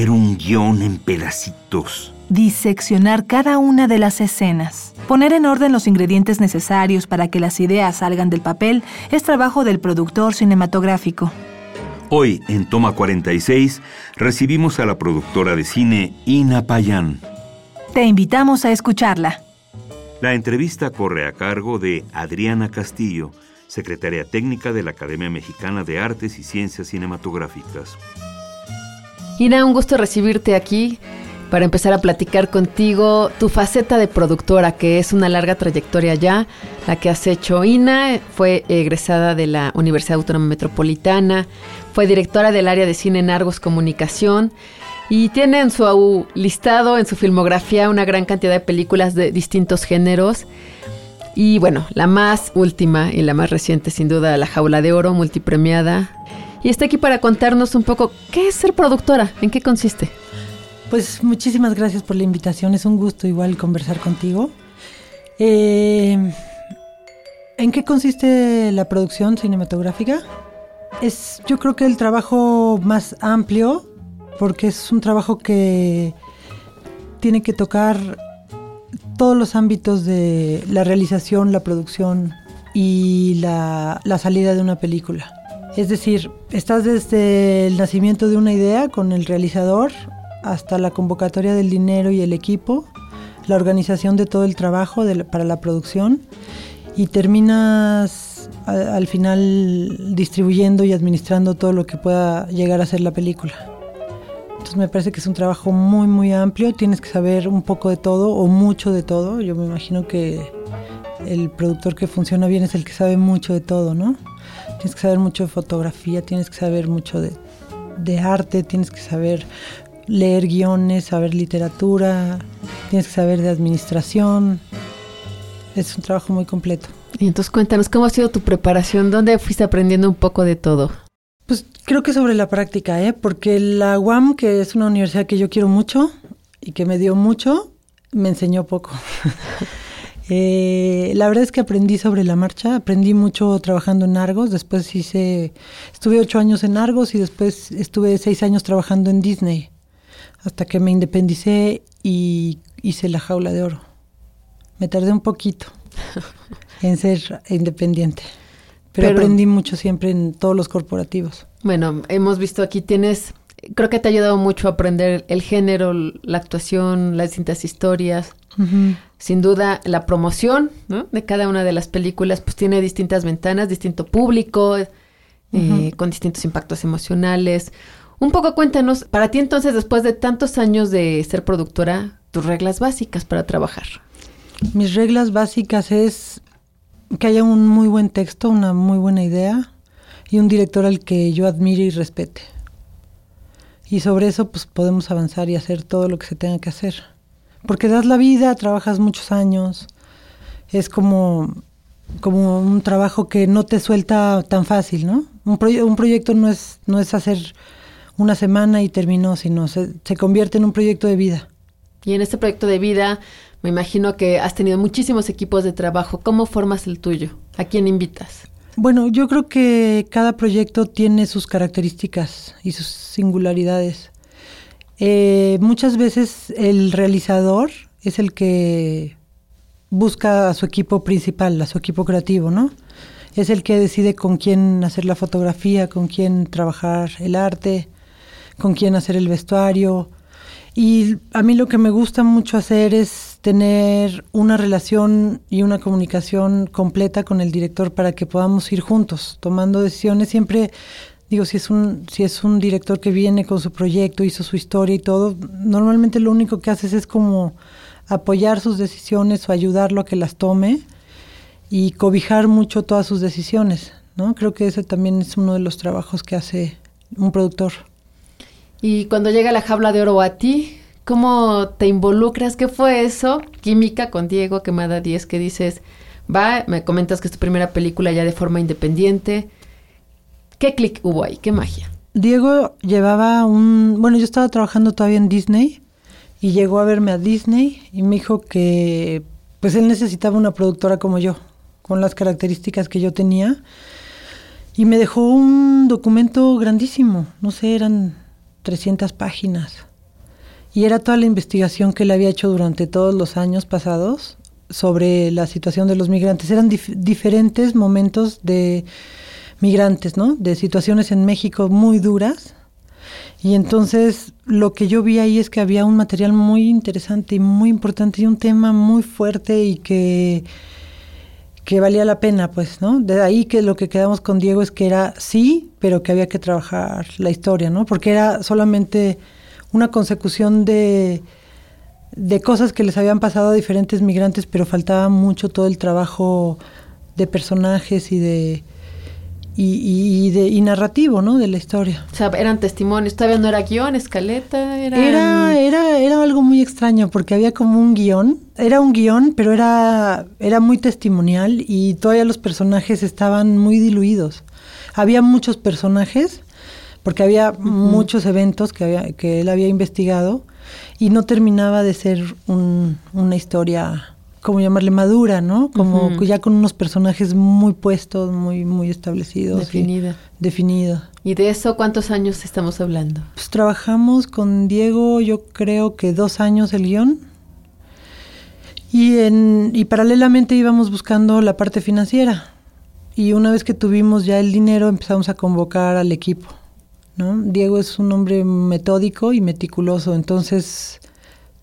Romper un guion en pedacitos. Diseccionar cada una de las escenas. Poner en orden los ingredientes necesarios para que las ideas salgan del papel es trabajo del productor cinematográfico. Hoy, en Toma 46, recibimos a la productora de cine Ina Payán. Te invitamos a escucharla. La entrevista corre a cargo de Adriana Castillo, secretaria técnica de la Academia Mexicana de Artes y Ciencias Cinematográficas. Ina, un gusto recibirte aquí para empezar a platicar contigo tu faceta de productora, que es una larga trayectoria ya, la que has hecho. Ina fue egresada de la Universidad Autónoma Metropolitana, fue directora del área de cine en Argos Comunicación y tiene en su listado, en su filmografía, una gran cantidad de películas de distintos géneros. Y bueno, la más última y la más reciente, sin duda, La Jaula de Oro, multipremiada, y está aquí para contarnos un poco qué es ser productora, en qué consiste. Pues muchísimas gracias por la invitación, es un gusto igual conversar contigo. Eh, ¿En qué consiste la producción cinematográfica? Es yo creo que el trabajo más amplio, porque es un trabajo que tiene que tocar todos los ámbitos de la realización, la producción y la, la salida de una película. Es decir, estás desde el nacimiento de una idea con el realizador hasta la convocatoria del dinero y el equipo, la organización de todo el trabajo para la producción y terminas al final distribuyendo y administrando todo lo que pueda llegar a ser la película. Entonces me parece que es un trabajo muy muy amplio, tienes que saber un poco de todo o mucho de todo. Yo me imagino que el productor que funciona bien es el que sabe mucho de todo, ¿no? Tienes que saber mucho de fotografía, tienes que saber mucho de, arte, tienes que saber leer guiones, saber literatura, tienes que saber de administración. Es un trabajo muy completo. Y entonces cuéntanos, ¿cómo ha sido tu preparación? ¿Dónde fuiste aprendiendo un poco de todo? Pues creo que sobre la práctica, ¿eh? porque la UAM, que es una universidad que yo quiero mucho y que me dio mucho, me enseñó poco. Eh, la verdad es que aprendí sobre la marcha, aprendí mucho trabajando en Argos, después hice, estuve ocho años en Argos y después estuve seis años trabajando en Disney, hasta que me independicé y hice la jaula de oro. Me tardé un poquito en ser independiente, pero, aprendí mucho siempre en todos los corporativos. Bueno, hemos visto aquí tienes creo que te ha ayudado mucho a aprender el género, la actuación, las distintas historias. Sin duda, la promoción de cada una de las películas pues tiene distintas ventanas, distinto público, eh, con distintos impactos emocionales. Un poco cuéntanos, para ti entonces, después de tantos años de ser productora, tus reglas básicas para trabajar. Mis reglas básicas es que haya un muy buen texto, una muy buena idea y un director al que yo admire y respete. Y sobre eso pues podemos avanzar y hacer todo lo que se tenga que hacer porque das la vida, trabajas muchos años, es como, como un trabajo que no te suelta tan fácil, ¿no? Un, un proyecto no es, no es hacer una semana y terminó, sino se, se convierte en un proyecto de vida. Y en este proyecto de vida, me imagino que has tenido muchísimos equipos de trabajo. ¿Cómo formas el tuyo? ¿A quién invitas? Bueno, yo creo que cada proyecto tiene sus características y sus singularidades. Eh, muchas veces el realizador es el que busca a su equipo principal, a su equipo creativo, ¿no? Es el que decide con quién hacer la fotografía, con quién trabajar el arte, con quién hacer el vestuario. Y a mí lo que me gusta mucho hacer es tener una relación y una comunicación completa con el director para que podamos ir juntos, tomando decisiones. Siempre digo, si es un, si es un director que viene con su proyecto, hizo su historia y todo, normalmente lo único que haces es como apoyar sus decisiones o ayudarlo a que las tome y cobijar mucho todas sus decisiones, ¿no? Creo que ese también es uno de los trabajos que hace un productor. Y cuando llega la jaula de oro a ti, ¿cómo te involucras? ¿Qué fue eso? Química con Diego, que me da 10, que dices, va, me comentas que es tu primera película ya de forma independiente. ¿Qué clic hubo ahí? ¿Qué magia? Diego llevaba un... Bueno, yo estaba trabajando todavía en Disney y llegó a verme a Disney y me dijo que pues él necesitaba una productora como yo, con las características que yo tenía. Y me dejó un documento grandísimo, no sé, eran 300 páginas. Y era toda la investigación que él había hecho durante todos los años pasados sobre la situación de los migrantes. Eran diferentes momentos de migrantes, ¿no? De situaciones en México muy duras y entonces lo que yo vi ahí es que había un material muy interesante y muy importante y un tema muy fuerte y que, que valía la pena, pues, ¿no? De ahí que lo que quedamos con Diego es que era sí, pero que había que trabajar la historia, ¿no? Porque era solamente una consecución de, de cosas que les habían pasado a diferentes migrantes, pero faltaba mucho todo el trabajo de personajes y de y, de, y narrativo, ¿no? De la historia. O sea, eran testimonios, todavía no era guion, escaleta, era... Era, era, era algo muy extraño porque había como un guion, era un guion, pero era, era muy testimonial y todavía los personajes estaban muy diluidos. Había muchos personajes porque había muchos eventos que, había, que él había investigado y no terminaba de ser un, una historia como llamarle madura, ¿no? Como ya con unos personajes muy puestos, muy muy establecidos. Definida. definida. ¿Y de eso cuántos años estamos hablando? Pues trabajamos con Diego, yo creo que dos años el guion. Y, en, y paralelamente íbamos buscando la parte financiera. Y una vez que tuvimos ya el dinero, empezamos a convocar al equipo. ¿no? Diego es un hombre metódico y meticuloso, entonces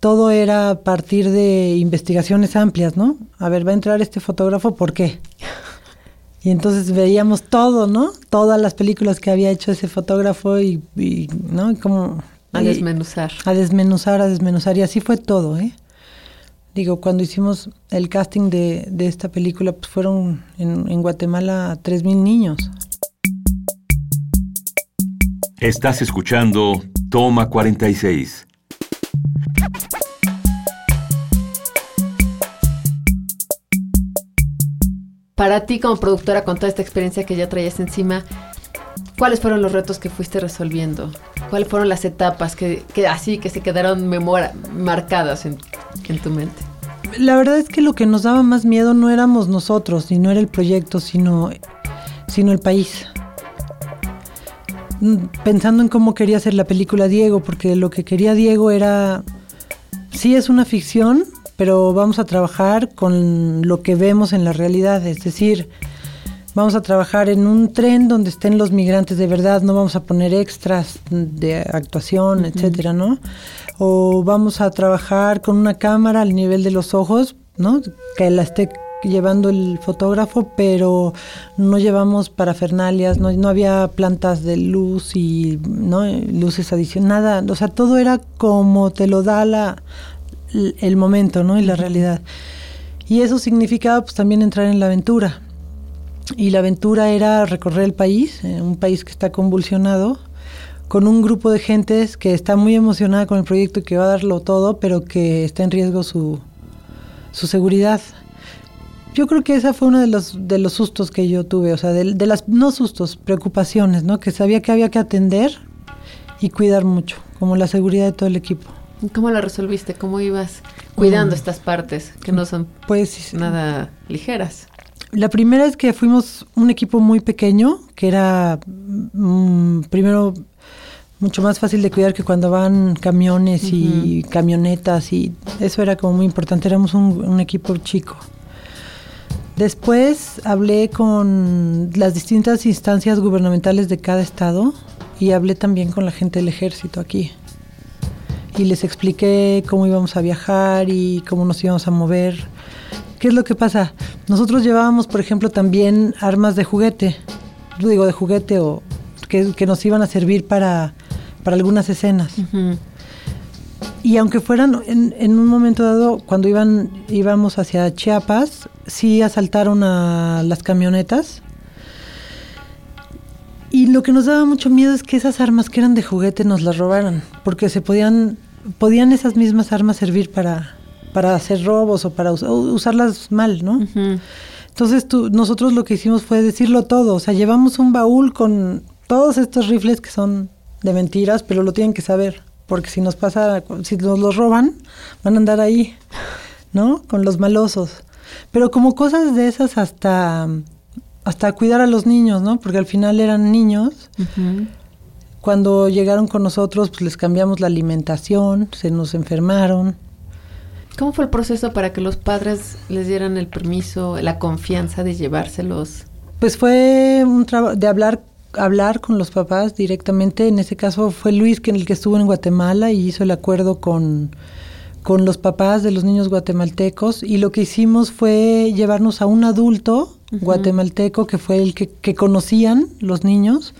todo era a partir de investigaciones amplias, ¿no? A ver, va a entrar este fotógrafo, ¿por qué? Y entonces veíamos todo, ¿no? Todas las películas que había hecho ese fotógrafo y, ¿no? Y como... A desmenuzar. A desmenuzar, a desmenuzar. Y así fue todo, ¿eh? Digo, cuando hicimos el casting de, de esta película, pues fueron en, en Guatemala 3.000 niños. Estás escuchando Toma 46 Para ti como productora, con toda esta experiencia que ya traías encima, ¿cuáles fueron los retos que fuiste resolviendo? ¿Cuáles fueron las etapas que, así que se quedaron memoria, marcadas en, tu mente? La verdad es que lo que nos daba más miedo no éramos nosotros, ni no era el proyecto, sino, sino el país. Mm, pensando en cómo quería hacer la película Diego, porque lo que quería Diego era, sí es una ficción, pero vamos a trabajar con lo que vemos en la realidad, es decir, vamos a trabajar en un tren donde estén los migrantes de verdad, no vamos a poner extras de actuación, etcétera, ¿no? O vamos a trabajar con una cámara al nivel de los ojos, ¿no? Que la esté llevando el fotógrafo, pero no llevamos parafernalias, no, no había plantas de luz y no luces adicionadas, o sea, todo era como te lo da la, el momento, ¿no? Y la realidad. Y eso significaba pues también entrar en la aventura. Y la aventura era recorrer el país, eh, un país que está convulsionado, con un grupo de gentes que está muy emocionada con el proyecto y que va a darlo todo, pero que está en riesgo su, su seguridad. Yo creo que esa fue uno de los, de los sustos que yo tuve, o sea, de, de las, no sustos, preocupaciones, ¿no? Que sabía que había que atender y cuidar mucho, como la seguridad de todo el equipo. ¿Cómo lo resolviste? ¿Cómo ibas cuidando estas partes que no son pues, nada ligeras? La primera es que fuimos un equipo muy pequeño, que era mm, primero mucho más fácil de cuidar que cuando van camiones y camionetas y eso era como muy importante, éramos un, equipo chico. Después hablé con las distintas instancias gubernamentales de cada estado y hablé también con la gente del ejército aquí y les expliqué cómo íbamos a viajar y cómo nos íbamos a mover. ¿Qué es lo que pasa? Nosotros llevábamos, por ejemplo, también armas de juguete, yo digo de juguete o que, que nos iban a servir para, para algunas escenas. Y aunque fueran en, en, un momento dado, cuando iban, íbamos hacia Chiapas, sí asaltaron a las camionetas. Y lo que nos daba mucho miedo es que esas armas que eran de juguete nos las robaran, porque se podían, podían esas mismas armas servir para, para hacer robos o para usarlas mal, ¿no? Entonces tú, nosotros lo que hicimos fue decirlo todo, o sea, llevamos un baúl con todos estos rifles que son de mentiras, pero lo tienen que saber porque si nos pasa, si nos los roban, van a andar ahí, ¿no? Con los malosos. Pero como cosas de esas hasta, hasta cuidar a los niños, ¿no? Porque al final eran niños. Cuando llegaron con nosotros, pues les cambiamos la alimentación, se nos enfermaron. ¿Cómo fue el proceso para que los padres les dieran el permiso, la confianza de llevárselos? Pues fue un trabajo de hablar hablar con los papás directamente. En ese caso fue Luis que el que estuvo en Guatemala y hizo el acuerdo con, con los papás de los niños guatemaltecos y lo que hicimos fue llevarnos a un adulto guatemalteco que fue el que, que, conocían los niños,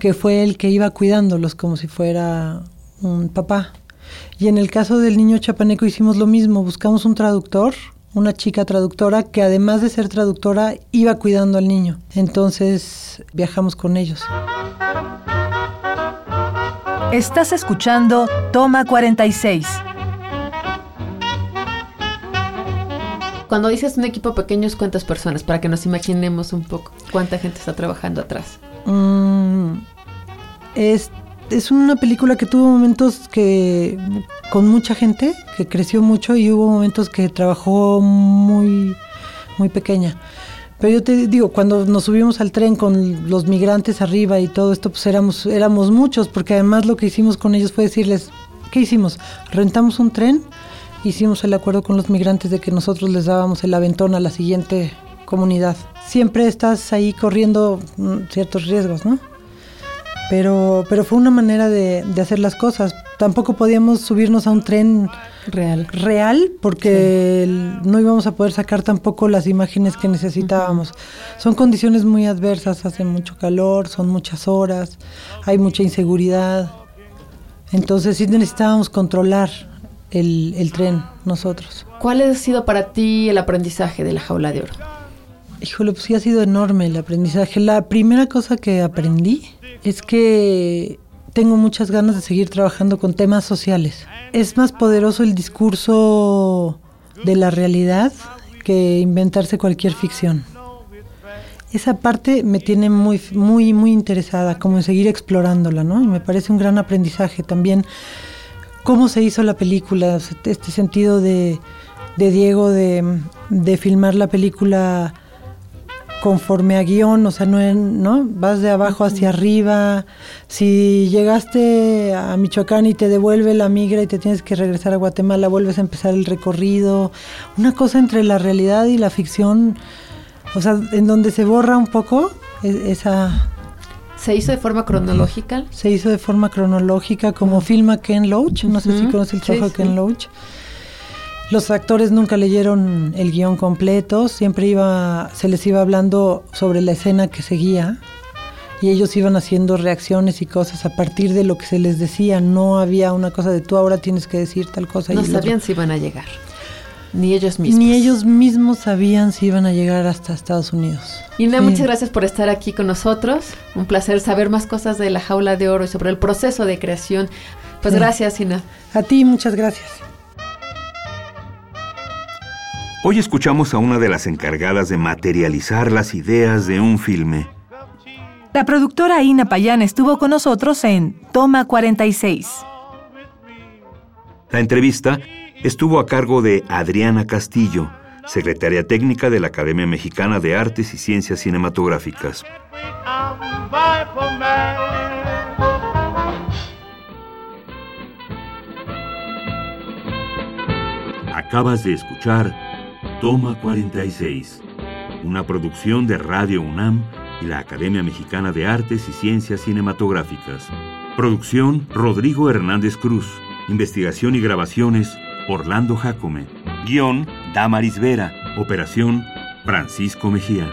que fue el que iba cuidándolos como si fuera un papá. Y en el caso del niño chapaneco hicimos lo mismo, buscamos un traductor una chica traductora que además de ser traductora iba cuidando al niño. Entonces viajamos con ellos. Estás escuchando Toma 46. Cuando dices un equipo pequeño, ¿cuántas personas? Para que nos imaginemos un poco cuánta gente está trabajando atrás. Mm, es es una película que tuvo momentos que con mucha gente, que creció mucho y hubo momentos que trabajó muy, muy pequeña. Pero yo te digo, cuando nos subimos al tren con los migrantes arriba y todo esto, pues éramos, éramos muchos, porque además lo que hicimos con ellos fue decirles, ¿qué hicimos? Rentamos un tren, hicimos el acuerdo con los migrantes de que nosotros les dábamos el aventón a la siguiente comunidad. Siempre estás ahí corriendo mm, ciertos riesgos, ¿no? Pero, pero fue una manera de, de, hacer las cosas. Tampoco podíamos subirnos a un tren real, real porque sí. no íbamos a poder sacar tampoco las imágenes que necesitábamos. Uh -huh. Son condiciones muy adversas, hace mucho calor, son muchas horas, hay mucha inseguridad. Entonces sí necesitábamos controlar el, el tren nosotros. ¿Cuál ha sido para ti el aprendizaje de la jaula de oro? Híjole, pues sí ha sido enorme el aprendizaje. La primera cosa que aprendí es que tengo muchas ganas de seguir trabajando con temas sociales. Es más poderoso el discurso de la realidad que inventarse cualquier ficción. Esa parte me tiene muy, muy, muy interesada, como en seguir explorándola, ¿no? Y me parece un gran aprendizaje también cómo se hizo la película, este sentido de, de Diego de, de filmar la película conforme a guion, o sea, no, ¿no? vas de abajo hacia arriba. Si llegaste a Michoacán y te devuelve la migra y te tienes que regresar a Guatemala, vuelves a empezar el recorrido. Una cosa entre la realidad y la ficción, o sea, en donde se borra un poco esa... ¿Se hizo de forma cronológica? Se hizo de forma cronológica, como filma Ken Loach, no uh -huh. sé si conoce el trabajo sí, de Ken sí. Loach. Los actores nunca leyeron el guion completo, siempre iba, se les iba hablando sobre la escena que seguía y ellos iban haciendo reacciones y cosas a partir de lo que se les decía. No había una cosa de tú ahora tienes que decir tal cosa. No sabían otro. si iban a llegar. Ni ellos mismos. Ni ellos mismos sabían si iban a llegar hasta Estados Unidos. Ina, sí. muchas gracias por estar aquí con nosotros. Un placer saber más cosas de la jaula de oro y sobre el proceso de creación. Pues sí. gracias, Ina. A ti, muchas gracias. Hoy escuchamos a una de las encargadas de materializar las ideas de un filme. La productora Ina Payán estuvo con nosotros en Toma 46. La entrevista estuvo a cargo de Adriana Castillo, secretaria técnica de la Academia Mexicana de Artes y Ciencias Cinematográficas. Acabas de escuchar Toma 46, una producción de Radio UNAM y la Academia Mexicana de Artes y Ciencias Cinematográficas. Producción Rodrigo Hernández Cruz. Investigación y grabaciones, Orlando Jacome. Guión, Damaris Vera. Operación, Francisco Mejía.